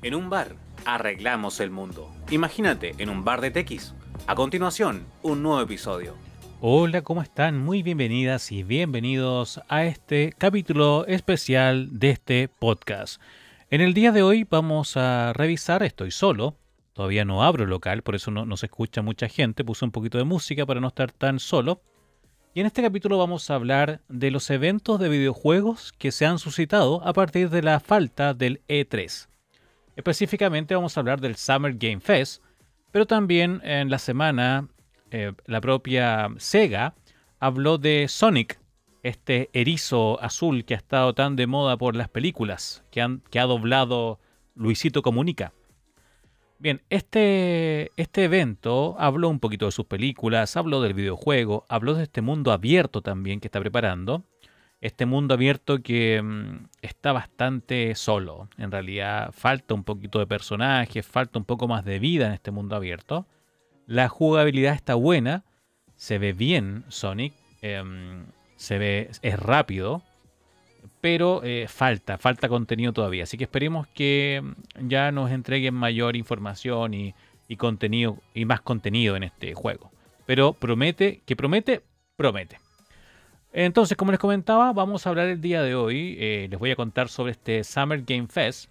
En un bar, arreglamos el mundo. Imagínate, en un bar de TX. A continuación, un nuevo episodio. Hola, ¿cómo están? Muy bienvenidas y bienvenidos a este capítulo especial de este podcast. En el día de hoy vamos a revisar, estoy solo, todavía no abro local, por eso no, se escucha mucha gente, puse un poquito de música para no estar tan solo. Y en este capítulo vamos a hablar de los eventos de videojuegos que se han suscitado a partir de la falta del E3. Específicamente vamos a hablar del Summer Game Fest, pero también en la semana eh, la propia Sega habló de Sonic, este erizo azul que ha estado tan de moda por las películas, que, han, que ha doblado Luisito Comunica. Bien, este, este evento habló un poquito de sus películas, habló del videojuego, habló de este mundo abierto también que está preparando este mundo abierto que mm, está bastante solo. En realidad falta un poquito de personajes, falta un poco más de vida en este mundo abierto. La jugabilidad está buena, se ve bien Sonic, em, se ve, es rápido, pero eh, falta, falta contenido todavía. Así que esperemos que mm, ya nos entreguen mayor información y, y contenido y más contenido en este juego. Pero promete, que promete, promete. Entonces, como les comentaba, vamos a hablar el día de hoy. Eh, les voy a contar sobre este Summer Game Fest.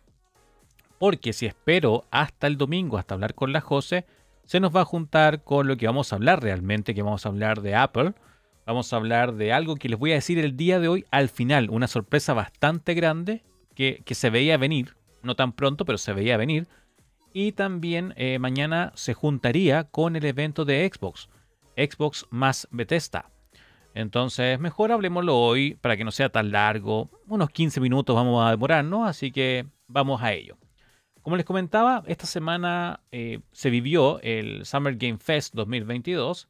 Porque si espero hasta el domingo, hasta hablar con la Jose, se nos va a juntar con lo que vamos a hablar realmente, que vamos a hablar de Apple. Vamos a hablar de algo que les voy a decir el día de hoy al final. Una sorpresa bastante grande que, se veía venir. No tan pronto, pero se veía venir. Y también eh, mañana se juntaría con el evento de Xbox. Xbox más Bethesda. Entonces, mejor hablemoslo hoy para que no sea tan largo. Unos 15 minutos vamos a demorarnos, así que vamos a ello. Como les comentaba, esta semana eh, se vivió el Summer Game Fest 2022.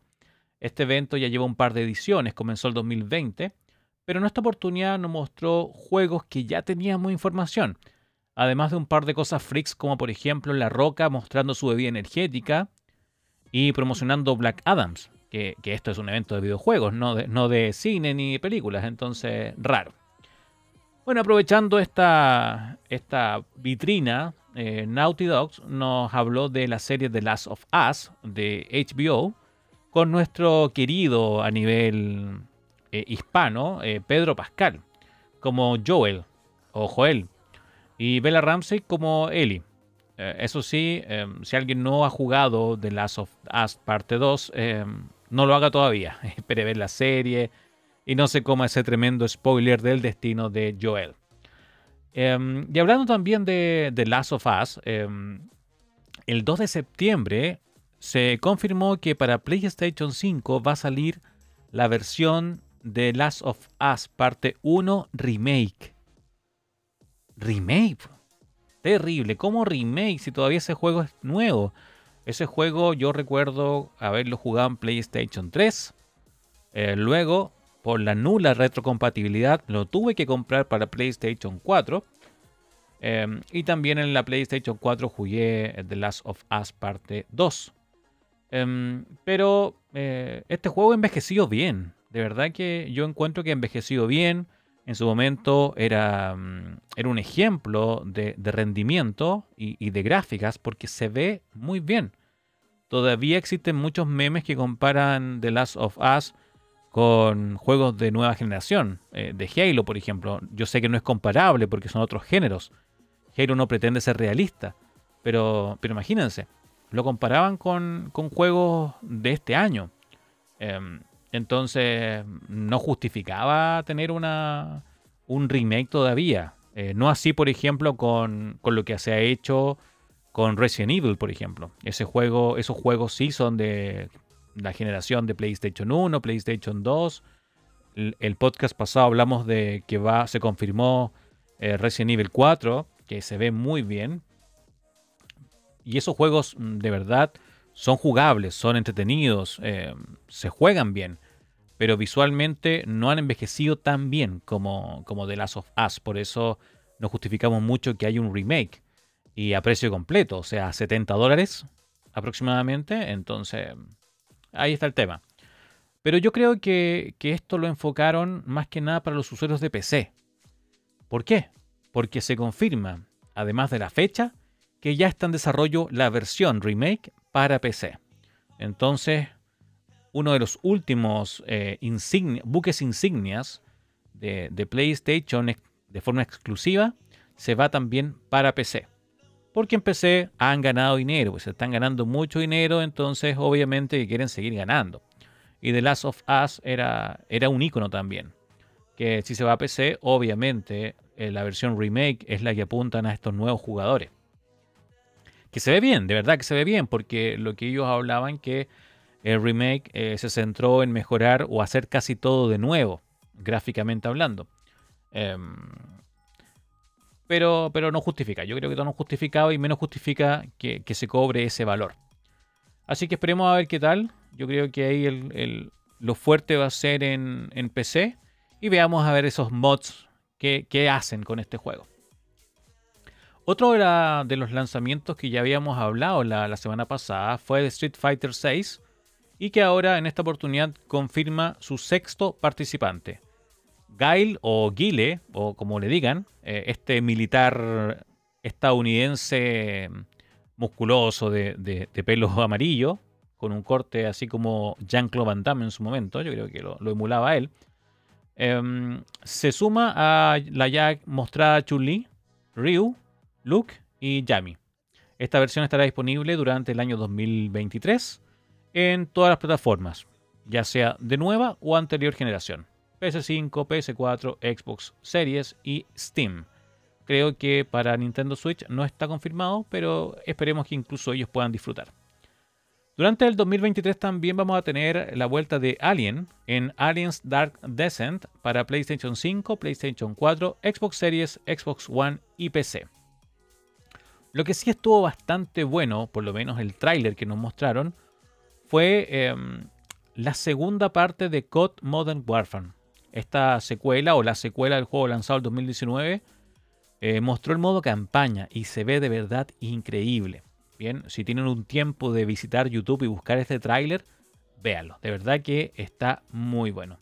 Este evento ya lleva un par de ediciones, comenzó el 2020, pero en esta oportunidad nos mostró juegos que ya teníamos información. Además de un par de cosas freaks como por ejemplo La Roca mostrando su bebida energética y promocionando Black Adams, que, esto es un evento de videojuegos, no de, no de cine ni películas, entonces raro. Bueno, aprovechando esta, esta vitrina, eh, Naughty Dogs nos habló de la serie The Last of Us de HBO con nuestro querido a nivel eh, hispano eh, Pedro Pascal como Joel o Joel y Bella Ramsey como Ellie. eso sí, si alguien no ha jugado The Last of Us parte 2, no lo haga todavía. Espere ver la serie y no se coma ese tremendo spoiler del destino de Joel. Em, y hablando también de Last of Us, em, el 2 de septiembre se confirmó que para PlayStation 5 va a salir la versión de Last of Us parte 1 remake. Remake. Terrible. ¿Cómo remake si todavía ese juego es nuevo? Ese juego yo recuerdo haberlo jugado en PlayStation 3. Eh, luego, por la nula retrocompatibilidad, lo tuve que comprar para PlayStation 4. Em, y también en la PlayStation 4 jugué The Last of Us parte 2. Em, pero eh, este juego envejeció bien. De verdad que yo encuentro que envejeció bien. En su momento era, mm, era un ejemplo de, rendimiento y, de gráficas porque se ve muy bien. Todavía existen muchos memes que comparan The Last of Us con juegos de nueva generación, eh, de Halo, por ejemplo. Yo sé que no es comparable porque son otros géneros. Halo no pretende ser realista, pero, pero imagínense, lo comparaban con, juegos de este año. Em, entonces, no justificaba tener una, un remake todavía. Eh, no así, por ejemplo, con, con, lo que se ha hecho con Resident Evil, por ejemplo. Ese juego, esos juegos sí son de la generación de PlayStation 1, PlayStation 2. El, podcast pasado hablamos de que va, se confirmó eh, Resident Evil 4, que se ve muy bien. Y esos juegos mm, de verdad son jugables, son entretenidos, eh, se juegan bien. Pero visualmente no han envejecido tan bien como, como The Last of Us. Por eso nos justificamos mucho que hay un remake y a precio completo, o sea, 70 dólares aproximadamente. Entonces, ahí está el tema. Pero yo creo que, esto lo enfocaron más que nada para los usuarios de PC. ¿Por qué? Porque se confirma, además de la fecha, que ya está en desarrollo la versión remake para PC. Entonces, uno de los últimos eh, buques insignias de, PlayStation de forma exclusiva se va también para PC. Porque en PC han ganado dinero, pues están ganando mucho dinero, entonces obviamente quieren seguir ganando. Y The Last of Us era, era un icono también. Que si se va a PC, obviamente eh, la versión remake es la que apuntan a estos nuevos jugadores. Que se ve bien, de verdad que se ve bien, porque lo que ellos hablaban que el remake eh, se centró en mejorar o hacer casi todo de nuevo, gráficamente hablando. Em, pero, pero no justifica. Yo creo que no justificado y menos justifica que, se cobre ese valor. Así que esperemos a ver qué tal. Yo creo que ahí el, lo fuerte va a ser en, PC. Y veamos a ver esos mods que, hacen con este juego. Otro de, los lanzamientos que ya habíamos hablado la, la semana pasada fue de Street Fighter VI y que ahora en esta oportunidad confirma su sexto participante. Gail o Guile, o como le digan, eh, este militar estadounidense musculoso de, pelo amarillo, con un corte así como Jean-Claude Van Damme en su momento, yo creo que lo, emulaba él, em, se suma a la ya mostrada Chun-Li, Ryu, Luke y Yami. Esta versión estará disponible durante el año 2023 en todas las plataformas, ya sea de nueva o anterior generación. PS5, PS4, Xbox Series y Steam. Creo que para Nintendo Switch no está confirmado, pero esperemos que incluso ellos puedan disfrutar. Durante el 2023 también vamos a tener la vuelta de Alien en Aliens Dark Descent para PlayStation 5, PlayStation 4, Xbox Series, Xbox One y PC. Lo que sí estuvo bastante bueno, por lo menos el tráiler que nos mostraron, fue em, la segunda parte de COD Modern Warfare. Esta secuela o la secuela del juego lanzado en 2019 eh, mostró el modo campaña y se ve de verdad increíble. Bien, si tienen un tiempo de visitar YouTube y buscar este tráiler, véanlo. De verdad que está muy bueno.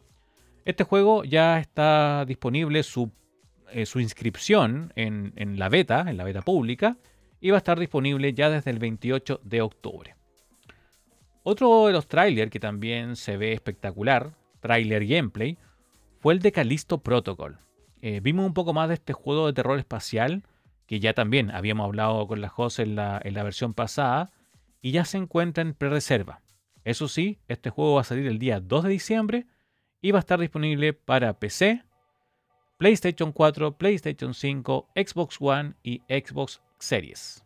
Este juego ya está disponible su, eh, inscripción en, en la beta, en la beta pública, y va a estar disponible ya desde el 28 de octubre. Otro de los trailers que también se ve espectacular, trailer gameplay, fue el de Callisto Protocol. Eh, vimos un poco más de este juego de terror espacial, que ya también habíamos hablado con la José en la, en la versión pasada, y ya se encuentra en pre-reserva. Eso sí, este juego va a salir el día 2 de diciembre y va a estar disponible para PC, PlayStation 4, PlayStation 5, Xbox One y Xbox Series.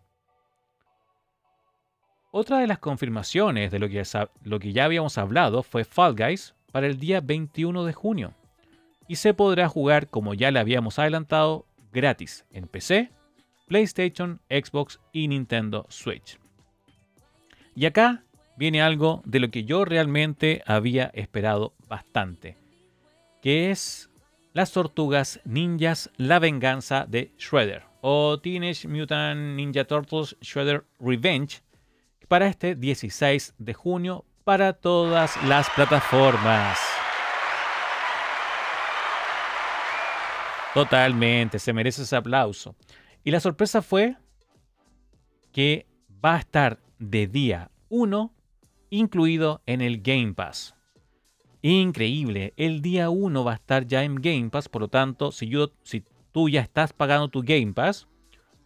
Otra de las confirmaciones de lo que, lo que ya habíamos hablado fue Fall Guys para el día 21 de junio. Y se podrá jugar, como ya le habíamos adelantado, gratis en PC, PlayStation, Xbox y Nintendo Switch. Y acá viene algo de lo que yo realmente había esperado bastante, que es las tortugas ninjas La venganza de Shredder o Teenage Mutant Ninja Turtles Shredder Revenge para este 16 de junio para todas las plataformas. Totalmente, se merece ese aplauso. Y la sorpresa fue que va a estar de día 1 incluido en el Game Pass. Increíble, el día 1 va a estar ya en Game Pass, por lo tanto, si, si tú ya estás pagando tu Game Pass,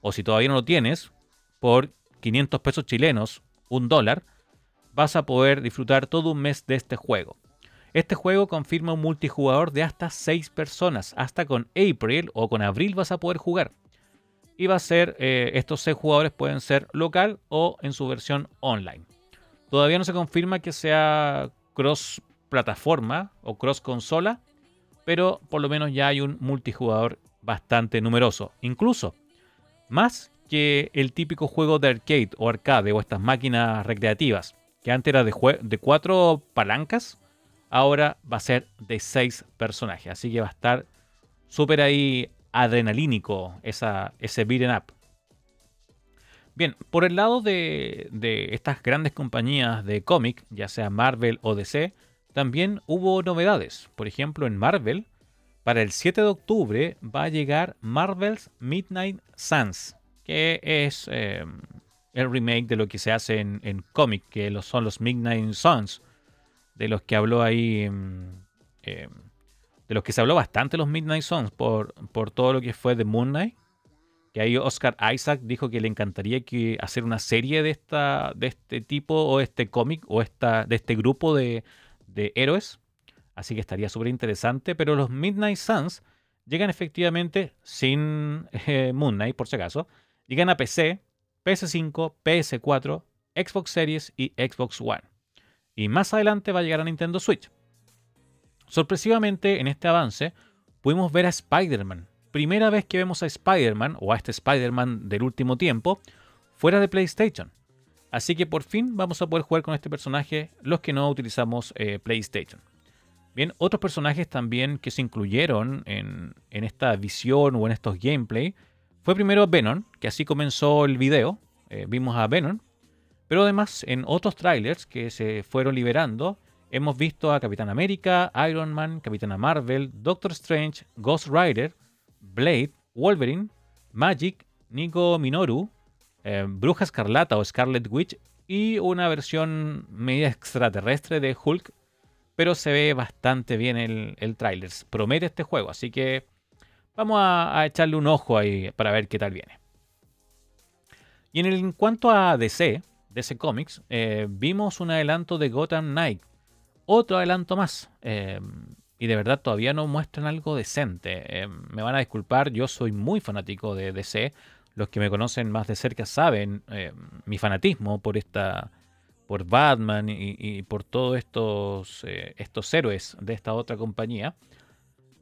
o si todavía no lo tienes, por 500 pesos chilenos un dólar, vas a poder disfrutar todo un mes de este juego. Este juego confirma un multijugador de hasta 6 personas, hasta con April o con Abril vas a poder jugar. Y va a ser, eh, estos 6 jugadores pueden ser local o en su versión online. Todavía no se confirma que sea cross plataforma o cross consola, pero por lo menos ya hay un multijugador bastante numeroso. Incluso más que el típico juego de arcade o arcade o estas máquinas recreativas, que antes era de, cuatro palancas, ahora va a ser de seis personajes. Así que va a estar súper ahí adrenalínico esa, ese beat'em up. Bien, por el lado de, de estas grandes compañías de cómic, ya sea Marvel o DC, también hubo novedades. Por ejemplo, en Marvel, para el 7 de octubre va a llegar Marvel's Midnight Suns, que es eh, el remake de lo que se hace en, en cómic, que son los Midnight Suns, de los que habló ahí, mm, eh, de los que se habló bastante los Midnight Suns por, por todo lo que fue de Moon Knight. Que ahí Oscar Isaac dijo que le encantaría que hacer una serie de, esta, de este tipo o este cómic o esta, de este grupo de, de héroes. Así que estaría súper interesante. Pero los Midnight Suns llegan efectivamente sin eh, Moon Knight, por si acaso. Llegan a PC, PS5, PS4, Xbox Series y Xbox One. Y más adelante va a llegar a Nintendo Switch. Sorpresivamente, en este avance, pudimos ver a Spider-Man. Primera vez que vemos a Spider-Man, o a este Spider-Man del último tiempo, fuera de PlayStation. Así que por fin vamos a poder jugar con este personaje los que no utilizamos eh, PlayStation. Bien, otros personajes también que se incluyeron en, esta visión o en estos gameplay fue primero Venom, que así comenzó el video. Eh, vimos a Venom. Pero además, en otros trailers que se fueron liberando, hemos visto a Capitán América, Iron Man, Capitana Marvel, Doctor Strange, Ghost Rider, Blade, Wolverine, Magic, Nico Minoru, eh, Bruja Escarlata o Scarlet Witch y una versión media extraterrestre de Hulk pero se ve bastante bien el, el tráiler. Promete este juego, así que vamos a, echarle un ojo ahí para ver qué tal viene. Y en, cuanto a DC, DC Comics, eh, vimos un adelanto de Gotham Knight. Otro adelanto más. Eh, y de verdad todavía no muestran algo decente. Eh, me van a disculpar, yo soy muy fanático de DC. Los que me conocen más de cerca saben mi fanatismo por esta, por Batman y, por todos estos, estos héroes de esta otra compañía.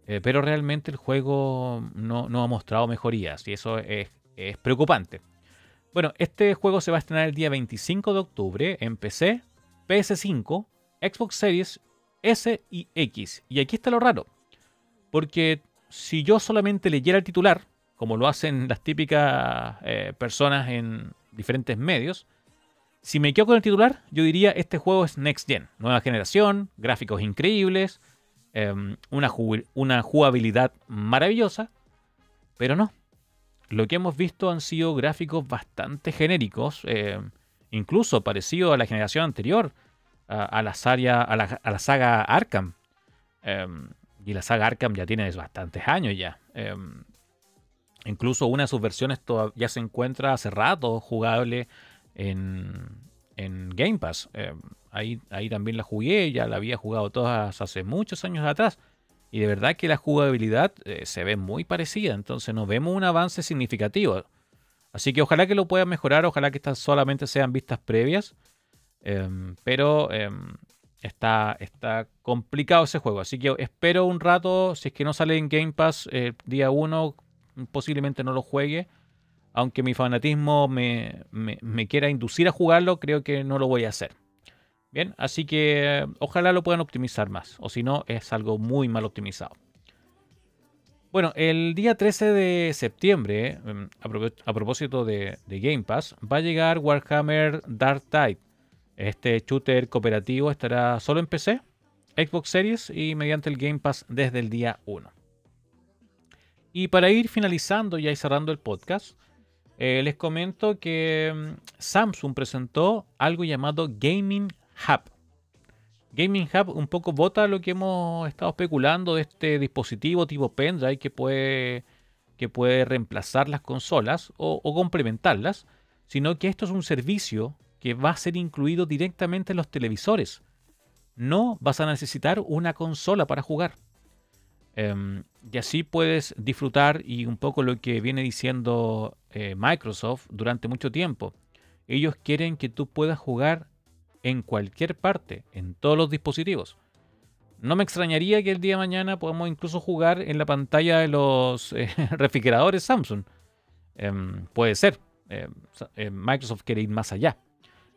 Eh, pero realmente el juego no, ha mostrado mejorías y eso es, preocupante. Bueno, este juego se va a estrenar el día 25 de octubre en PC, PS5, Xbox Series S y X. Y aquí está lo raro. Porque si yo solamente leyera el titular, como lo hacen las típicas eh, personas en diferentes medios, si me quedo con el titular, yo diría este juego es Next Gen, nueva generación, gráficos increíbles, em, una, una jugabilidad maravillosa, pero no. Lo que hemos visto han sido gráficos bastante genéricos, em, incluso parecido a la generación anterior, a, la, saga, a, la, saga Arkham. Em, y la saga Arkham ya tiene bastantes años ya. incluso una de sus versiones ya se encuentra hace rato jugable en, Game Pass. Eh, ahí, ahí también la jugué, ya la había jugado todas hace muchos años atrás. Y de verdad que la jugabilidad eh, se ve muy parecida, entonces no vemos un avance significativo. Así que ojalá que lo puedan mejorar, ojalá que estas solamente sean vistas previas. Em, pero em, está, está complicado ese juego. Así que espero un rato, si es que no sale en Game Pass el día 1, posiblemente no lo juegue aunque mi fanatismo me, quiera inducir a jugarlo, creo que no lo voy a hacer. Bien, así que ojalá lo puedan optimizar más, o si no, es algo muy mal optimizado. Bueno, el día 13 de septiembre, em, a, propósito de, Game Pass, va a llegar Warhammer Dark Tide. Este shooter cooperativo estará solo en PC, Xbox Series y mediante el Game Pass desde el día 1. Y para ir finalizando y cerrando el podcast, eh, les comento que mm, Samsung presentó algo llamado Gaming Hub. Gaming Hub un poco vota lo que hemos estado especulando de este dispositivo tipo pendrive que puede, que puede reemplazar las consolas o, o complementarlas, sino que esto es un servicio que va a ser incluido directamente en los televisores. No vas a necesitar una consola para jugar. Em, y así puedes disfrutar y un poco lo que viene diciendo eh, Microsoft durante mucho tiempo. Ellos quieren que tú puedas jugar en cualquier parte, en todos los dispositivos. No me extrañaría que el día de mañana podamos incluso jugar en la pantalla de los eh, refrigeradores Samsung. Em, puede ser. Em, Microsoft quiere ir más allá.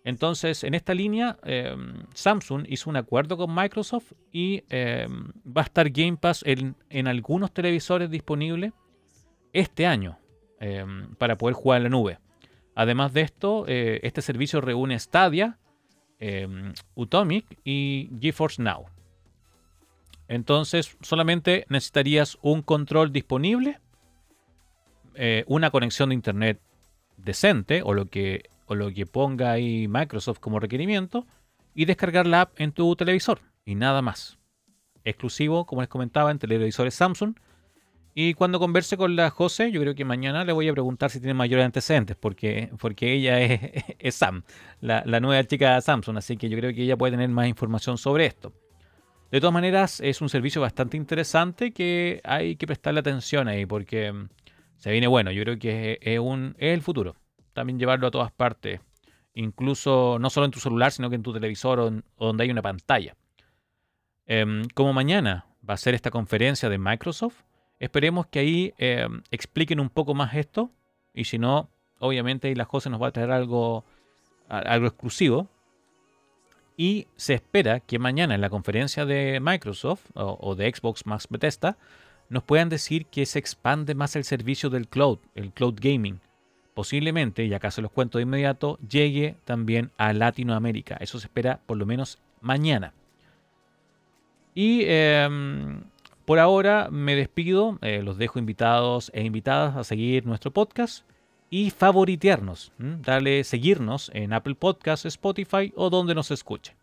Entonces, en esta línea, em, Samsung hizo un acuerdo con Microsoft y em, va a estar Game Pass en, algunos televisores disponibles este año em, para poder jugar en la nube. Además de esto, eh, este servicio reúne Stadia, Utomic y GeForce Now. Entonces, solamente necesitarías un control disponible, eh, una conexión de internet decente o lo que, o lo que ponga ahí Microsoft como requerimiento y descargar la app en tu televisor y nada más. Exclusivo, como les comentaba, en televisores Samsung. Y cuando converse con la José, yo creo que mañana le voy a preguntar si tiene mayores antecedentes, porque, porque ella es, Sam, la, la, nueva chica de Samsung, así que yo creo que ella puede tener más información sobre esto. De todas maneras, es un servicio bastante interesante que hay que prestarle atención ahí, porque mm, se viene bueno. Yo creo que es, un, es el futuro. También llevarlo a todas partes, incluso no solo en tu celular, sino que en tu televisor o, donde hay una pantalla. Em, como mañana va a ser esta conferencia de Microsoft, esperemos que ahí em, expliquen un poco más esto. Y si no, obviamente ahí la José nos va a traer algo, algo exclusivo. Y se espera que mañana en la conferencia de Microsoft o, de Xbox Max Bethesda nos puedan decir que se expande más el servicio del cloud, el cloud gaming. Posiblemente, y acá se los cuento de inmediato, llegue también a Latinoamérica. Eso se espera por lo menos mañana. Y em, por ahora me despido, eh, los dejo invitados e invitadas a seguir nuestro podcast y favoritearnos, darle seguirnos en Apple Podcasts, Spotify o donde nos escuche.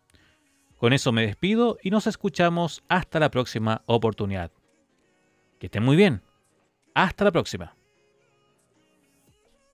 Con eso me despido y nos escuchamos hasta la próxima oportunidad. Que estén muy bien. Hasta la próxima.